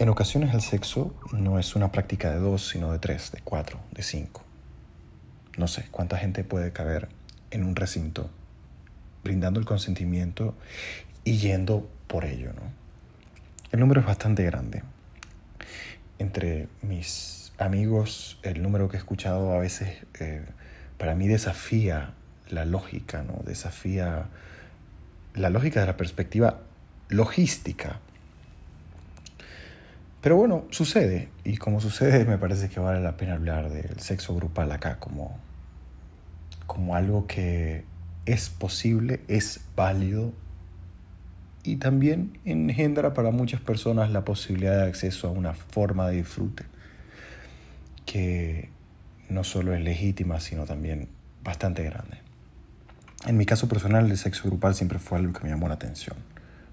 En ocasiones el sexo no es una práctica de dos, sino de tres, de cuatro, de cinco. No sé cuánta gente puede caber en un recinto brindando el consentimiento y yendo por ello. ¿no? El número es bastante grande. Entre mis amigos, el número que he escuchado a veces eh, para mí desafía la lógica, ¿no? desafía la lógica de la perspectiva logística. Pero bueno, sucede, y como sucede me parece que vale la pena hablar del sexo grupal acá como, como algo que es posible, es válido y también engendra para muchas personas la posibilidad de acceso a una forma de disfrute que no solo es legítima, sino también bastante grande. En mi caso personal, el sexo grupal siempre fue algo que me llamó la atención.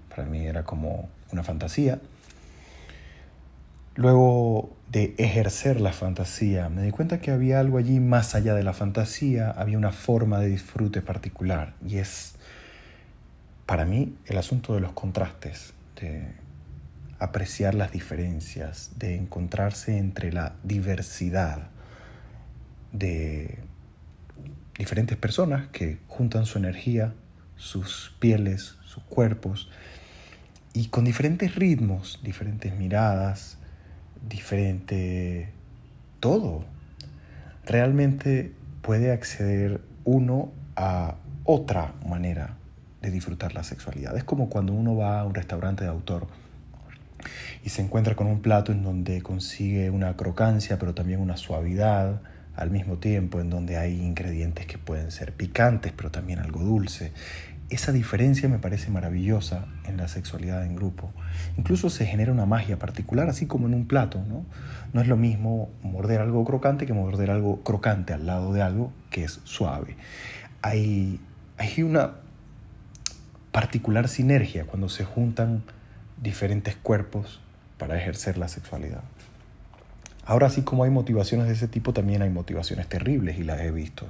Para mí era como una fantasía. Luego de ejercer la fantasía, me di cuenta que había algo allí más allá de la fantasía, había una forma de disfrute particular y es para mí el asunto de los contrastes, de apreciar las diferencias, de encontrarse entre la diversidad de diferentes personas que juntan su energía, sus pieles, sus cuerpos, y con diferentes ritmos, diferentes miradas, diferente todo. Realmente puede acceder uno a otra manera de disfrutar la sexualidad. Es como cuando uno va a un restaurante de autor y se encuentra con un plato en donde consigue una crocancia, pero también una suavidad al mismo tiempo, en donde hay ingredientes que pueden ser picantes, pero también algo dulce. Esa diferencia me parece maravillosa en la sexualidad en grupo. Incluso se genera una magia particular, así como en un plato. No, no es lo mismo morder algo crocante que morder algo crocante al lado de algo que es suave. Hay, hay una particular sinergia cuando se juntan diferentes cuerpos para ejercer la sexualidad. Ahora, así como hay motivaciones de ese tipo, también hay motivaciones terribles y las he visto.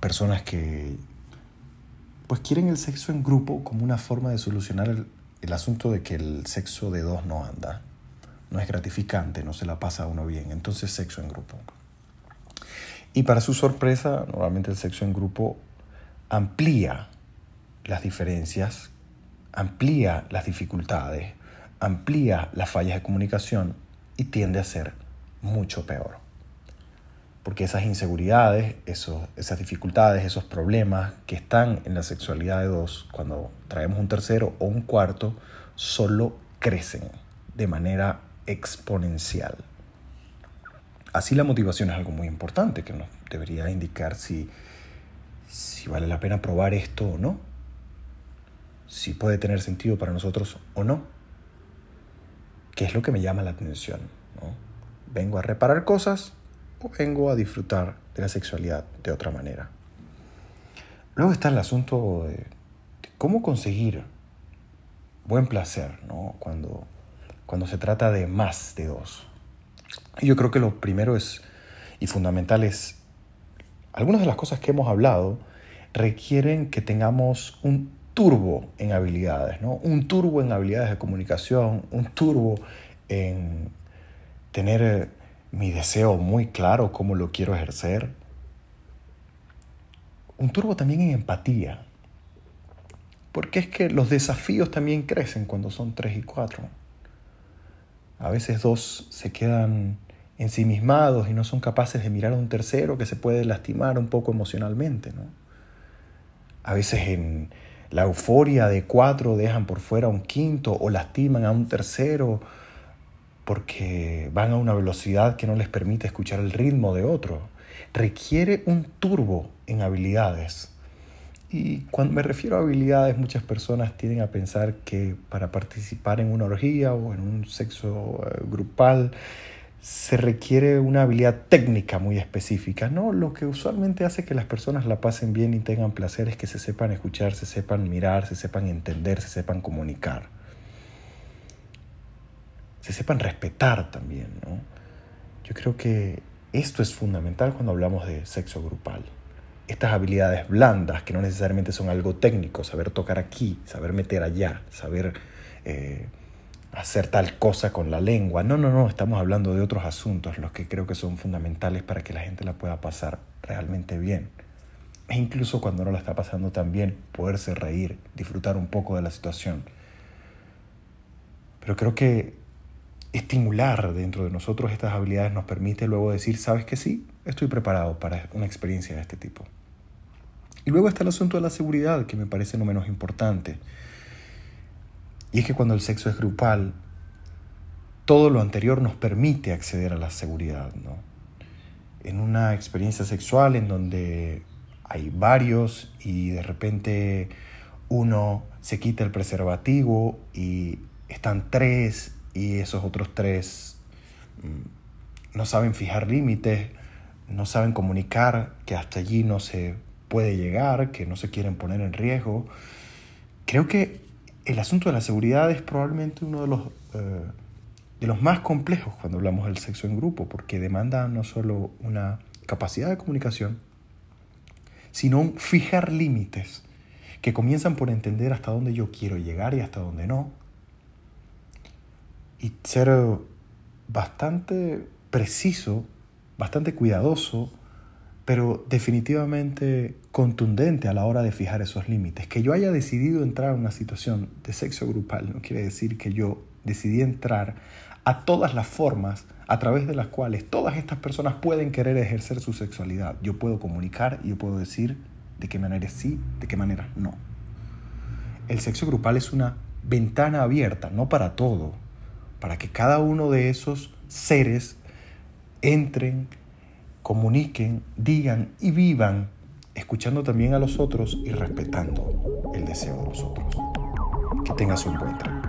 Personas que pues quieren el sexo en grupo como una forma de solucionar el, asunto de que el sexo de dos no anda. No es gratificante, no se la pasa a uno bien. Entonces, sexo en grupo. Y para su sorpresa, normalmente el sexo en grupo amplía las diferencias, amplía las dificultades, amplía las fallas de comunicación y tiende a ser mucho peor. Porque esas inseguridades, esos, esas dificultades, esos problemas que están en la sexualidad de dos, cuando traemos un tercero o un cuarto, solo crecen de manera exponencial. Así la motivación es algo muy importante que nos debería indicar si, si vale la pena probar esto o no si puede tener sentido para nosotros o no. ¿Qué es lo que me llama la atención? ¿Vengo a reparar cosas vengo a disfrutar de la sexualidad de otra manera? Luego está el asunto de, cómo conseguir buen placer ¿no? cuando, cuando se trata de más de dos. Yo creo que lo primero es, y fundamental es, algunas de las cosas que hemos hablado requieren que tengamos un turbo en habilidades, ¿no? Un turbo en habilidades de comunicación, un turbo en tener mi deseo muy claro, cómo lo quiero ejercer. Un turbo también en empatía. Porque es que los desafíos también crecen cuando son tres y cuatro. A veces dos se quedan ensimismados y no son capaces de mirar a un tercero que se puede lastimar un poco emocionalmente. ¿no? A veces en, la euforia de cuatro dejan por fuera a un quinto o lastiman a un tercero porque van a una velocidad que no les permite escuchar el ritmo de otro. Requiere un turbo en habilidades. Y cuando me refiero a habilidades, muchas personas tienden a pensar que para participar en una orgía o en un sexo eh, grupal se requiere una habilidad técnica muy específica. No, lo que usualmente hace que las personas la pasen bien y tengan placer es que se sepan escuchar, se sepan mirar, se sepan entender, se sepan comunicar. Se sepan respetar también, ¿no? Yo creo que esto es fundamental cuando hablamos de sexo grupal. Estas habilidades blandas, que no necesariamente son algo técnico, saber tocar aquí, saber meter allá, saber eh, hacer tal cosa con la lengua. No, no, no, estamos hablando de otros asuntos, los que creo que son fundamentales para que la gente la pueda pasar realmente bien. E incluso cuando no la está pasando tan bien, poderse reír, disfrutar un poco de la situación. Pero creo que estimular dentro de nosotros estas habilidades nos permite luego decir, sabes que sí, estoy preparado para una experiencia de este tipo. Y luego está el asunto de la seguridad, que me parece no menos importante. Y es que cuando el sexo es grupal, todo lo anterior nos permite acceder a la seguridad. ¿no? En una experiencia sexual en donde hay varios y de repente uno se quita el preservativo y están tres y esos otros tres mm, no saben fijar límites, no saben comunicar que hasta allí no se puede llegar, que no se quieren poner en riesgo. Creo que el asunto de la seguridad es probablemente uno de los, eh, de los más complejos cuando hablamos del sexo en grupo, porque demanda no solo una capacidad de comunicación, sino fijar límites que comienzan por entender hasta dónde yo quiero llegar y hasta dónde no. Y ser bastante preciso, bastante cuidadoso pero definitivamente contundente a la hora de fijar esos límites. Que yo haya decidido entrar en una situación de sexo grupal no quiere decir que yo decidí entrar a todas las formas a través de las cuales todas estas personas pueden querer ejercer su sexualidad. Yo puedo comunicar y yo puedo decir de qué manera sí, de qué manera no. El sexo grupal es una ventana abierta, no para todo, para que cada uno de esos seres entren comuniquen, digan y vivan, escuchando también a los otros y respetando el deseo de los otros. Que tengas un buen día.